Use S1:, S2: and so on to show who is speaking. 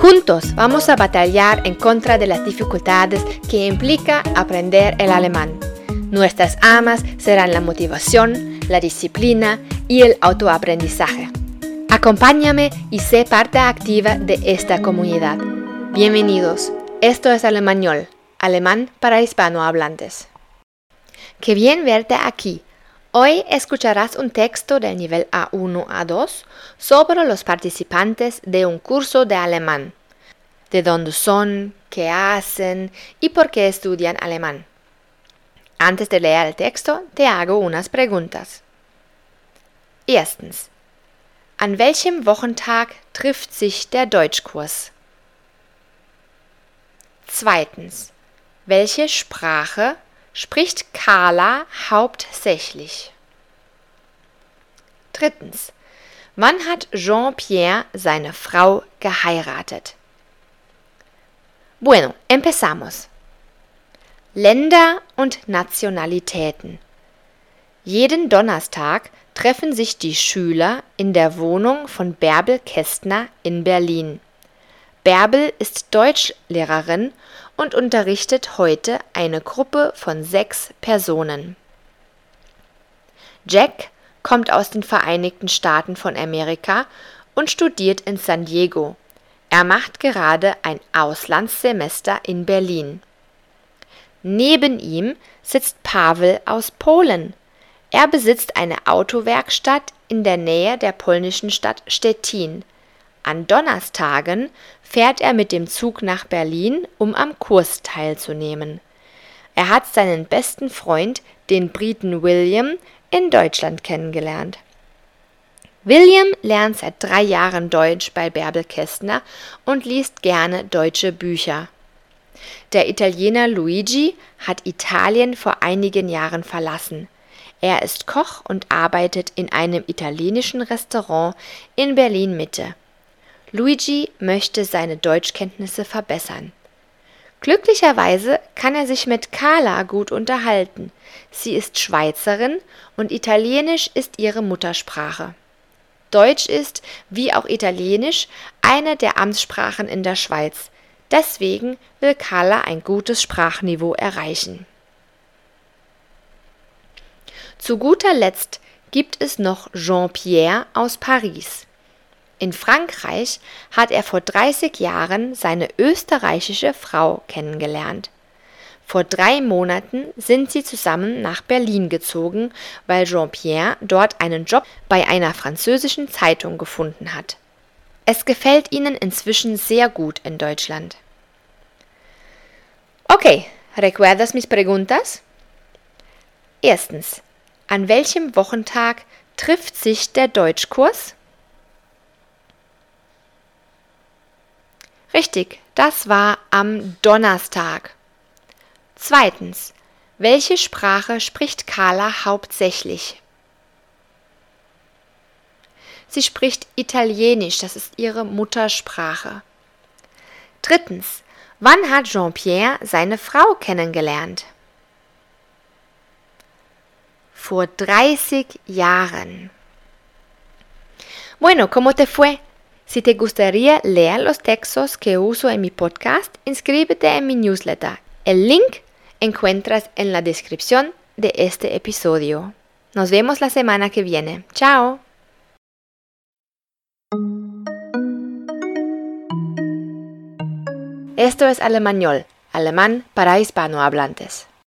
S1: Juntos vamos a batallar en contra de las dificultades que implica aprender el alemán. Nuestras amas serán la motivación, la disciplina y el autoaprendizaje. Acompáñame y sé parte activa de esta comunidad. Bienvenidos. Esto es Alemañol, alemán para hispanohablantes. Qué bien verte aquí. Hoy escucharás un texto del nivel A1 a 2 sobre los participantes de un curso de alemán, de dónde son, qué hacen y por qué estudian alemán. Antes de leer el texto, te hago unas preguntas. Erstens. An welchem Wochentag trifft sich der Deutschkurs? Zweitens. Welche Sprache spricht Carla hauptsächlich? Drittens. Wann hat Jean-Pierre seine Frau geheiratet? Bueno, empezamos. Länder und Nationalitäten. Jeden Donnerstag treffen sich die Schüler in der Wohnung von Bärbel Kästner in Berlin. Bärbel ist Deutschlehrerin und unterrichtet heute eine Gruppe von sechs Personen. Jack kommt aus den Vereinigten Staaten von Amerika und studiert in San Diego. Er macht gerade ein Auslandssemester in Berlin. Neben ihm sitzt Pavel aus Polen. Er besitzt eine Autowerkstatt in der Nähe der polnischen Stadt Stettin. An Donnerstagen fährt er mit dem Zug nach Berlin, um am Kurs teilzunehmen. Er hat seinen besten Freund, den Briten William, in Deutschland kennengelernt. William lernt seit drei Jahren Deutsch bei Bärbel Kästner und liest gerne deutsche Bücher. Der Italiener Luigi hat Italien vor einigen Jahren verlassen. Er ist Koch und arbeitet in einem italienischen Restaurant in Berlin Mitte. Luigi möchte seine Deutschkenntnisse verbessern. Glücklicherweise kann er sich mit Carla gut unterhalten. Sie ist Schweizerin und Italienisch ist ihre Muttersprache. Deutsch ist, wie auch Italienisch, eine der Amtssprachen in der Schweiz. Deswegen will Carla ein gutes Sprachniveau erreichen. Zu guter Letzt gibt es noch Jean-Pierre aus Paris. In Frankreich hat er vor 30 Jahren seine österreichische Frau kennengelernt. Vor drei Monaten sind sie zusammen nach Berlin gezogen, weil Jean-Pierre dort einen Job bei einer französischen Zeitung gefunden hat. Es gefällt ihnen inzwischen sehr gut in Deutschland. Okay, ¿recuerdas mis preguntas? Erstens, an welchem Wochentag trifft sich der Deutschkurs? Richtig, das war am Donnerstag. Zweitens, welche Sprache spricht Carla hauptsächlich? Sie spricht Italienisch, das ist ihre Muttersprache. Drittens, wann hat Jean-Pierre seine Frau kennengelernt? Vor 30 Jahren. Bueno, ¿cómo te fue? Si te gustaría leer los textos que uso en mi podcast, inscríbete en mi newsletter. El link encuentras en la descripción de este episodio. Nos vemos la semana que viene. Chao. Esto es Alemañol, alemán para hispanohablantes.